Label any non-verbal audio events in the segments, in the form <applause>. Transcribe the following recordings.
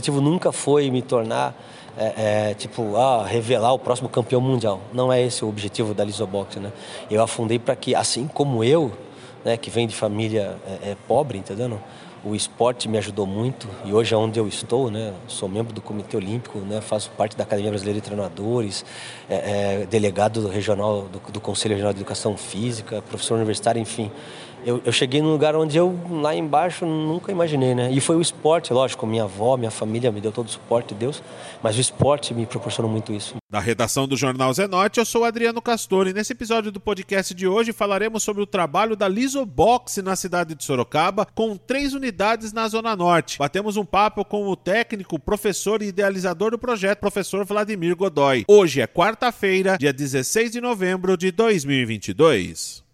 objetivo nunca foi me tornar é, é, tipo, ah, revelar o próximo campeão mundial. Não é esse o objetivo da Lisobox, né? Eu afundei para que, assim como eu, né, que vem de família é, é pobre, entendeu? O esporte me ajudou muito e hoje é onde eu estou, né? Sou membro do Comitê Olímpico, né? Faço parte da Academia Brasileira de Treinadores, é, é, delegado regional do, do Conselho Regional de Educação Física, professor universitário, enfim eu, eu, cheguei num lugar onde eu, lá embaixo, nunca imaginei, né? E foi o esporte, lógico, minha avó, minha família me deu todo o suporte, Deus, mas o esporte me proporcionou muito isso. Da redação do Jornal Zenote, eu sou Adriano Castor e nesse episódio do podcast de hoje falaremos sobre o trabalho da Lisobox na cidade de Sorocaba, com três unidades na Zona Norte. Batemos um papo com o técnico, professor e idealizador do projeto, professor Vladimir Godoy. Hoje é quarta-feira, dia 16 de novembro de 2022.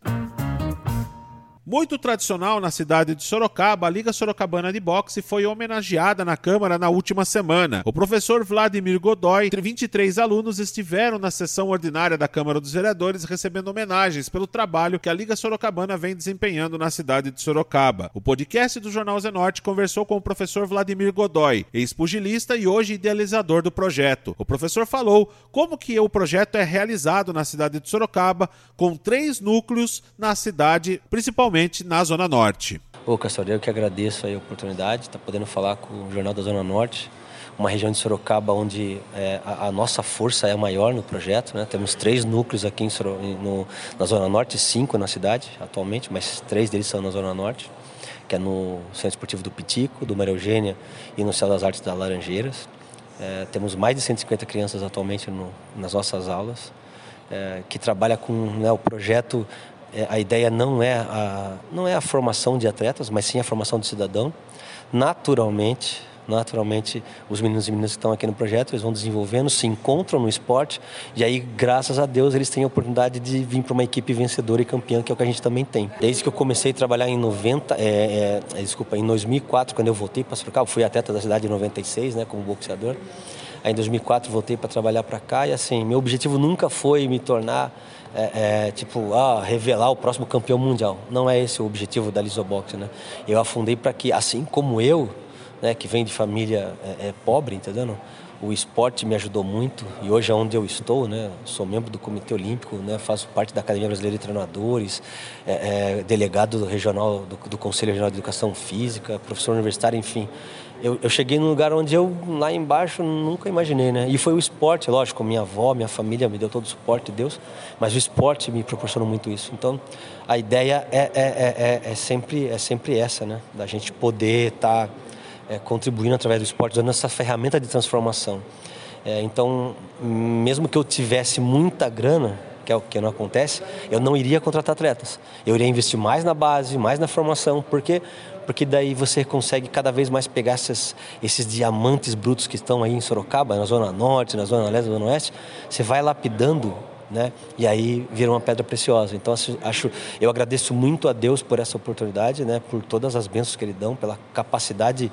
Muito tradicional na cidade de Sorocaba, a Liga Sorocabana de Boxe foi homenageada na Câmara na última semana. O professor Vladimir Godoy e 23 alunos estiveram na sessão ordinária da Câmara dos Vereadores recebendo homenagens pelo trabalho que a Liga Sorocabana vem desempenhando na cidade de Sorocaba. O podcast do Jornal Zenorte conversou com o professor Vladimir Godoy, ex-pugilista e hoje idealizador do projeto. O professor falou como que o projeto é realizado na cidade de Sorocaba, com três núcleos na cidade, principalmente principalmente na Zona Norte. Ô, Castor, eu que agradeço a oportunidade de estar podendo falar com o Jornal da Zona Norte, uma região de Sorocaba onde é, a, a, nossa força é maior no projeto. Né? Temos três núcleos aqui em Soro, no, na Zona Norte, cinco na cidade atualmente, mas três deles são na Zona Norte, que é no Centro Esportivo do Pitico, do Maria Eugênia e no Céu das Artes da Laranjeiras. É, temos mais de 150 crianças atualmente no, nas nossas aulas, é, que trabalha com né, o projeto a ideia não é a, não é a formação de atletas, mas sim a formação de cidadão. Naturalmente, naturalmente, os meninos e meninas que estão aqui no projeto, eles vão desenvolvendo, se encontram no esporte, e aí, graças a Deus, eles têm a oportunidade de vir para uma equipe vencedora e campeã, que é o que a gente também tem. Desde que eu comecei a trabalhar em 90, é, é, desculpa, em 2004, quando eu voltei para Sorocaba, fui atleta da cidade em 96, né, como boxeador. Aí em 2004 voltei para trabalhar para cá e assim, meu objetivo nunca foi me tornar é, é, tipo, ah, revelar o próximo campeão mundial. Não é esse o objetivo da Lisobox, né? Eu afundei para que, assim como eu, né, que vem de família é, é, pobre, entendeu? O esporte me ajudou muito e hoje é onde eu estou, né? Sou membro do Comitê Olímpico, né? Faço parte da Academia Brasileira de Treinadores, é, é delegado regional do, do Conselho Regional de Educação Física, professor universitário, enfim eu, eu, cheguei num lugar onde eu, lá embaixo, nunca imaginei, né? E foi o esporte, lógico, minha avó, minha família me deu todo o suporte, Deus, mas o esporte me proporcionou muito isso. Então, a ideia é, é, é, é, é sempre, é sempre essa, né? Da gente poder estar tá, é, contribuindo através do esporte, dando essa ferramenta de transformação. É, então, mesmo que eu tivesse muita grana, que é o que não acontece, eu não iria contratar atletas. Eu iria investir mais na base, mais na formação, porque porque daí você consegue cada vez mais pegar esses, esses diamantes brutos que estão aí em Sorocaba, na zona norte, na zona leste, na zona oeste, você vai lapidando né? E aí vira uma pedra preciosa. Então acho, eu agradeço muito a Deus por essa oportunidade, né? Por todas as bênçãos que Ele dão, pela capacidade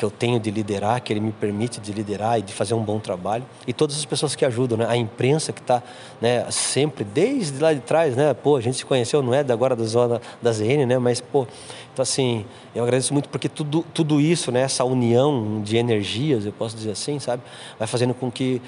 que eu tenho de liderar, que ele me permite de liderar e de fazer um bom trabalho. E todas as pessoas que ajudam, né? A imprensa que está né, sempre, desde lá de trás, né? Pô, a gente se conheceu, não é da agora da zona da ZN, né? Mas, pô, então assim, eu agradeço muito porque tudo, tudo isso, né? Essa união de energias, eu posso dizer assim, sabe? Vai fazendo com que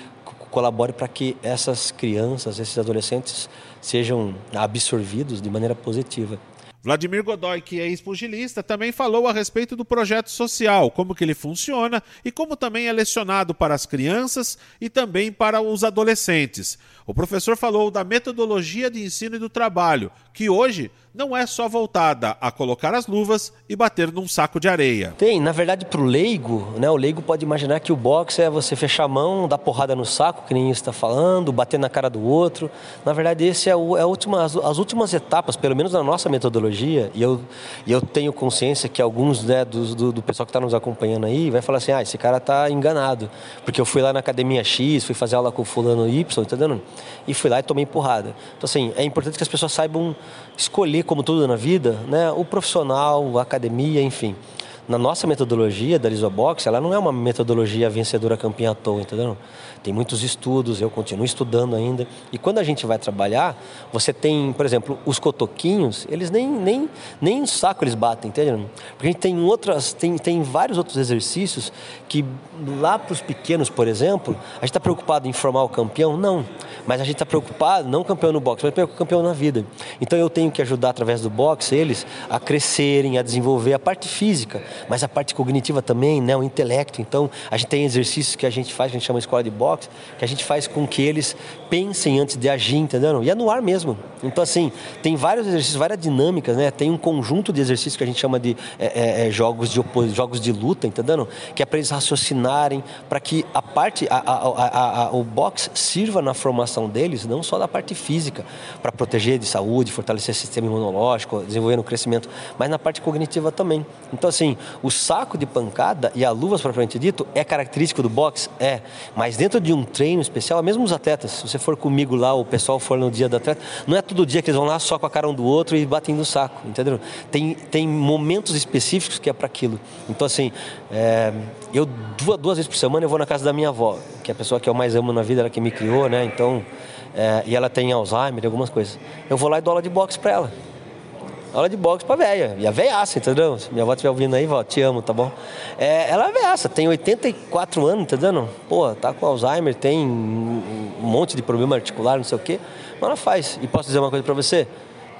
colabore para que essas crianças, esses adolescentes sejam absorvidos de maneira positiva. Vladimir Godoy, que é ex-pugilista, também falou a respeito do projeto social, como que ele funciona e como também é lecionado para as crianças e também para os adolescentes. O professor falou da metodologia de ensino e do trabalho, que hoje não é só voltada a colocar as luvas e bater num saco de areia. Tem, na verdade, para o leigo, né, o leigo pode imaginar que o boxe é você fechar a mão, dar porrada no saco, que nem está falando, bater na cara do outro. Na verdade, esse é, o, é última, as, as, últimas etapas, pelo menos na nossa metodologia, e eu, e eu tenho consciência que alguns né, do, do, do pessoal que está nos acompanhando aí vai falar assim, ah, esse cara está enganado, porque eu fui lá na academia X, fui fazer aula com fulano Y, entendeu? E fui lá e tomei porrada. Então, assim, é importante que as pessoas saibam escolher, como tudo na vida, né, o profissional, a academia, enfim. Na nossa metodologia da Lisobox, ela não é uma metodologia vencedora campeã à toa, entendeu? Tem muitos estudos, eu continuo estudando ainda. E quando a gente vai trabalhar, você tem, por exemplo, os cotoquinhos, eles nem, nem, nem saco eles batem, entendeu? Porque a gente tem outras, tem, tem vários outros exercícios que lá para os pequenos, por exemplo, a gente está preocupado em formar o campeão? Não. Mas a gente está preocupado, não campeão no boxe, mas campeão na vida. Então eu tenho que ajudar através do boxe eles a crescerem, a desenvolver a parte física, mas a parte cognitiva também, né, o intelecto. Então a gente tem exercícios que a gente faz, que a gente chama escola de boxe, que a gente faz com que eles pensem antes de agir, entendeu? E é no ar mesmo. Então assim, tem vários exercícios, várias dinâmicas, né? Tem um conjunto de exercícios que a gente chama de é, é, é jogos de jogos de luta, entendeu? Que é para eles raciocinarem, para que a parte, a, a, a, o boxe sirva na formação deles, não só da parte física, para proteger de saúde, fortalecer o sistema imunológico, desenvolver o crescimento, mas na parte cognitiva também. Então, assim, o saco de pancada e a luvas propriamente dito é característico do boxe? É. Mas dentro de um treino especial, mesmo os atletas, se você for comigo lá, o pessoal for no dia do atleta, não é todo dia que eles vão lá só com a cara um do outro e batem no saco, entendeu? Tem, tem momentos específicos que é para aquilo. Então, assim, é, eu duas, duas vezes por semana eu vou na casa da minha avó, que é a pessoa que eu mais amo na vida, ela que me criou, né? Então, é, e ela tem Alzheimer, algumas coisas. Eu vou lá e dou aula de boxe para ela. Aula de boxe pra velha. E a veiaça, entendeu? Se minha avó estiver ouvindo aí, vó, te amo, tá bom? É, ela é veiaça, tem 84 anos, entendeu? Pô, tá com Alzheimer, tem um monte de problema articular, não sei o quê. Mas ela faz. E posso dizer uma coisa pra você?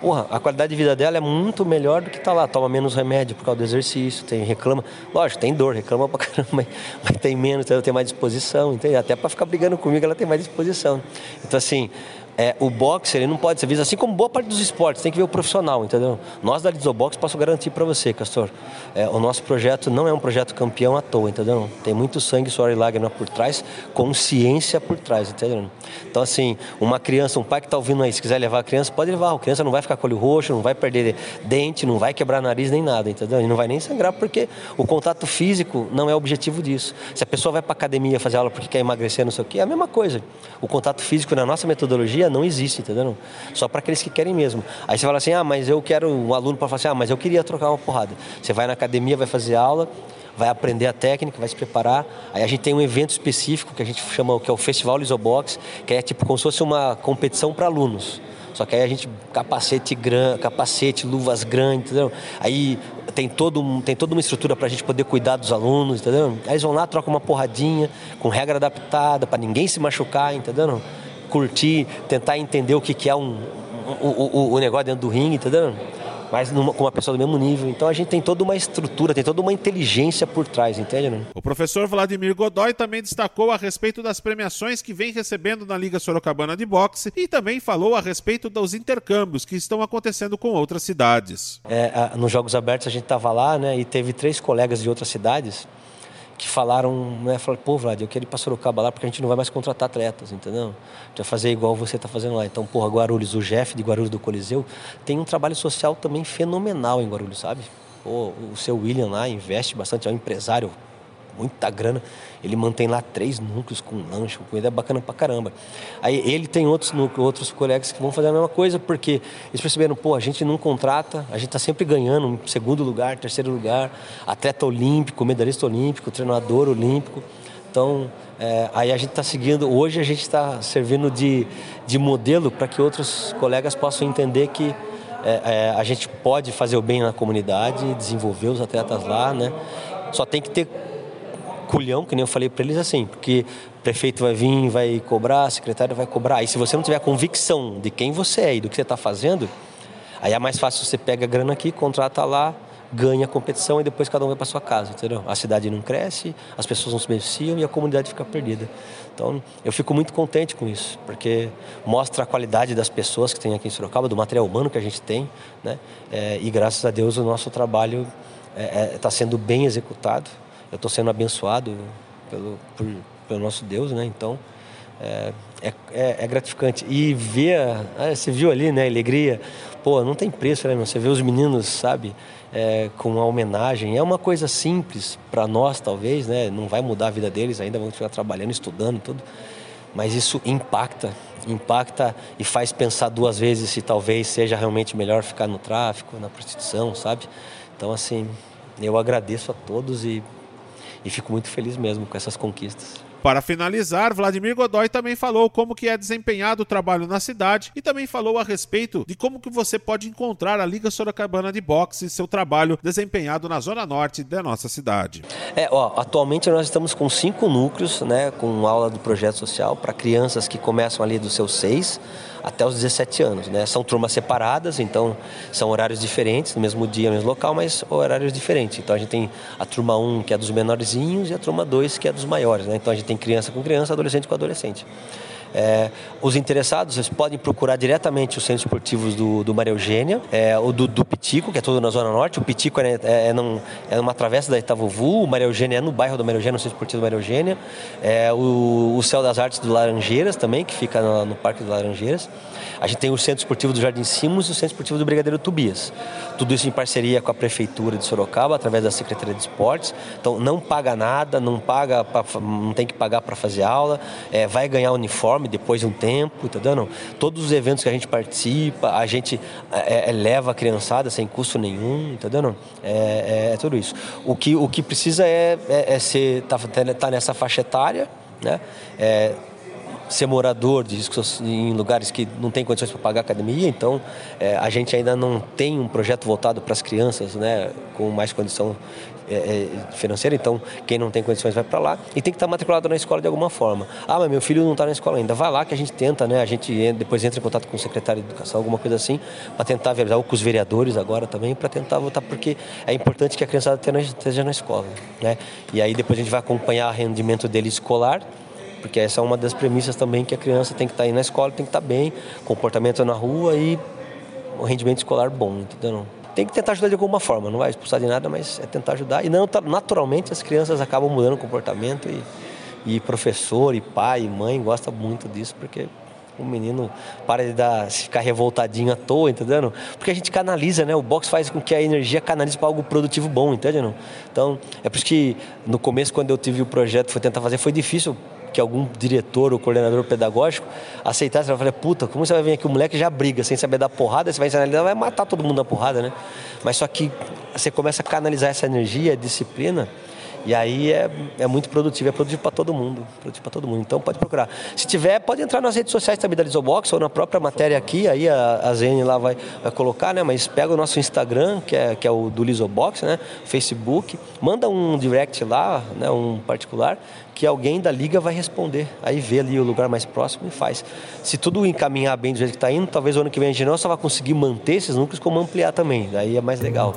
Porra, a qualidade de vida dela é muito melhor do que tá lá. Toma menos remédio por causa do exercício, tem, reclama. Lógico, tem dor, reclama pra <laughs> caramba, mas, tem menos, ela tem mais disposição, entende? Até para ficar brigando comigo ela tem mais disposição. Então, assim, é, o boxe ele não pode ser visto assim como boa parte dos esportes, tem que ver o profissional, entendeu? Nós da Lizobox posso garantir para você, Castor, é, o nosso projeto não é um projeto campeão à toa, entendeu? Tem muito sangue, suor e lágrima por trás, consciência por trás, entendeu? Então assim, uma criança, um pai que está ouvindo aí, se quiser levar a criança, pode levar, a criança não vai ficar com olho roxo, não vai perder dente, não vai quebrar nariz nem nada, entendeu? E não vai nem sangrar porque o contato físico não é o objetivo disso. Se a pessoa vai para academia fazer aula porque quer emagrecer, não sei o quê, é a mesma coisa. O contato físico na nossa metodologia não existe, entendeu? Só para aqueles que querem mesmo. Aí você fala assim, ah, mas eu quero um aluno para falar assim, ah, mas eu queria trocar uma porrada. Você vai na academia, vai fazer aula, vai aprender a técnica, vai se preparar. Aí a gente tem um evento específico que a gente chama, que é o Festival Lisobox, que é tipo como se fosse uma competição para alunos. Só que aí a gente capacete grande, capacete, luvas grandes, entendeu? Aí tem todo tem toda uma estrutura para a gente poder cuidar dos alunos, entendeu? Aí eles vão lá, trocam uma porradinha com regra adaptada para ninguém se machucar, entendeu? Curtir, tentar entender o que, que é um, o, o, o negócio dentro do ringue, entendeu? mas numa, com uma pessoa do mesmo nível. Então a gente tem toda uma estrutura, tem toda uma inteligência por trás, entende? Né? O professor Vladimir Godoy também destacou a respeito das premiações que vem recebendo na Liga Sorocabana de Boxe e também falou a respeito dos intercâmbios que estão acontecendo com outras cidades. É, nos Jogos Abertos a gente estava lá, né, e teve três colegas de outras cidades que falaram, né, falaram, pô, Vlad, eu quero ir para Sorocaba lá porque a gente não vai mais contratar atletas, entendeu? Vai fazer igual você está fazendo lá. Então, porra, Guarulhos, o Jeff de Guarulhos do Coliseu tem um trabalho social também fenomenal em Guarulhos, sabe? Pô, o seu William lá investe bastante, é um empresário muita grana. Ele mantém lá três núcleos com lanche, com comida é bacana pra caramba. Aí ele tem outros núcleos, outros colegas que vão fazer a mesma coisa, porque eles perceberam, pô, a gente não contrata, a gente tá sempre ganhando, segundo lugar, terceiro lugar, atleta olímpico, medalhista olímpico, treinador olímpico. Então, é, aí a gente está seguindo, hoje a gente está servindo de, de modelo para que outros colegas possam entender que é, é, a gente pode fazer o bem na comunidade, desenvolver os atletas lá, né? Só tem que ter culhão, que nem eu falei para eles assim, porque o prefeito vai vir, vai cobrar, a secretária vai cobrar. E se você não tiver convicção de quem você é e do que você está fazendo, aí é mais fácil você pega a grana aqui, contrata lá, ganha a competição e depois cada um vai para sua casa, entendeu? A cidade não cresce, as pessoas não se beneficiam e a comunidade fica perdida. Então, eu fico muito contente com isso, porque mostra a qualidade das pessoas que tem aqui em Sorocaba, do material humano que a gente tem, né? É, e graças a Deus o nosso trabalho está é, é, tá sendo bem executado eu estou sendo abençoado pelo, por, pelo nosso Deus, né? Então é, é, é, é gratificante. E ver, ah, você viu ali, né? Alegria, pô, não tem preço, né? Você vê os meninos, sabe? É, com uma homenagem. É uma coisa simples para nós, talvez, né? Não vai mudar a vida deles, ainda vão ficar trabalhando, estudando, tudo. Mas isso impacta, impacta e faz pensar duas vezes se talvez seja realmente melhor ficar no tráfico, na prostituição, sabe? Então, assim, eu agradeço a todos e, e fico muito feliz mesmo com essas conquistas. Para finalizar, Vladimir Godoy também falou como que é desempenhado o trabalho na cidade e também falou a respeito de como que você pode encontrar a Liga Sorocabana de Boxe e seu trabalho desempenhado na zona norte da nossa cidade. É, ó, atualmente nós estamos com cinco núcleos, né, com aula do projeto social para crianças que começam ali dos seus seis até os 17 anos. Né? São turmas separadas, então são horários diferentes, no mesmo dia, no mesmo local, mas horários diferentes. Então a gente tem a turma 1, que é dos menorzinhos, e a turma 2, que é dos maiores. Né? Então a gente tem criança com criança, adolescente com adolescente. É, os interessados vocês podem procurar diretamente os centros esportivos do, do Maria Eugênia, é, o do, do, Pitico, que é todo na Zona Norte. O Pitico é, é, é, num, é numa travessa da Itavuvu, o Maria Eugênia é no bairro do Maria Eugênia, no centro esportivo do Maria Eugênia. É, o, o Céu das Artes do Laranjeiras também, que fica no, no Parque do Laranjeiras. A gente tem o Centro Esportivo do Jardim Simos e o Centro Esportivo do Brigadeiro Tubias. Tudo isso em parceria com a Prefeitura de Sorocaba, através da Secretaria de Esportes. Então não paga nada, não paga pra, não tem que pagar para fazer aula, é, vai ganhar uniforme depois de um tempo, tá dando? Todos os eventos que a gente participa, a gente é, é, leva a criançada sem custo nenhum, tá dando? É, é, é tudo isso. O que, o que precisa é, é, é ser, tá, tá nessa faixa etária, né? É, ser morador de em lugares que não tem condições para pagar academia, então é, a gente ainda não tem um projeto voltado para as crianças, né, com mais condição é, é, financeira, então quem não tem condições vai para lá e tem que estar tá matriculado na escola de alguma forma. Ah, mas meu filho não está na escola ainda. Vai lá que a gente tenta, né? A gente depois entra em contato com o secretário de educação, alguma coisa assim, para tentar viabilizar, ou com os vereadores agora também, para tentar votar, porque é importante que a criançada esteja na escola, né? E aí depois a gente vai acompanhar o rendimento dele escolar porque essa é uma das premissas também que a criança tem que estar tá aí na escola, tem que estar tá bem, comportamento na rua e o rendimento escolar bom, entendeu? Tem que tentar ajudar de alguma forma, não vai expulsar de nada, mas é tentar ajudar. E não, naturalmente as crianças acabam mudando o comportamento e, e professor, e pai, e mãe gostam muito disso, porque o menino para de dar, ficar revoltadinho à toa, entendeu? Porque a gente canaliza, né? O box faz com que a energia canalize para algo produtivo bom, entendeu? Então, é por isso que no começo, quando eu tive o projeto, foi tentar fazer, foi difícil que algum diretor ou coordenador pedagógico aceitasse. Eu falei, puta, como você vai vir aqui? O moleque já briga sem saber dar porrada, você vai ensinar ele, vai matar todo mundo na porrada, né? Mas só que você começa a canalizar essa energia, a disciplina, e aí é, é muito produtivo, é produtivo para todo mundo. Produtivo para todo mundo. Então pode procurar. Se tiver, pode entrar nas redes sociais também da Lisobox ou na própria matéria aqui, aí a, a Zene lá vai, vai colocar, né? Mas pega o nosso Instagram, que é, que é o do Lisobox, né? Facebook, manda um direct lá, né? um particular, que alguém da liga vai responder. Aí vê ali o lugar mais próximo e faz. Se tudo encaminhar bem do jeito que está indo, talvez o ano que vem a gente não só vai conseguir manter esses núcleos, como ampliar também. Daí é mais legal.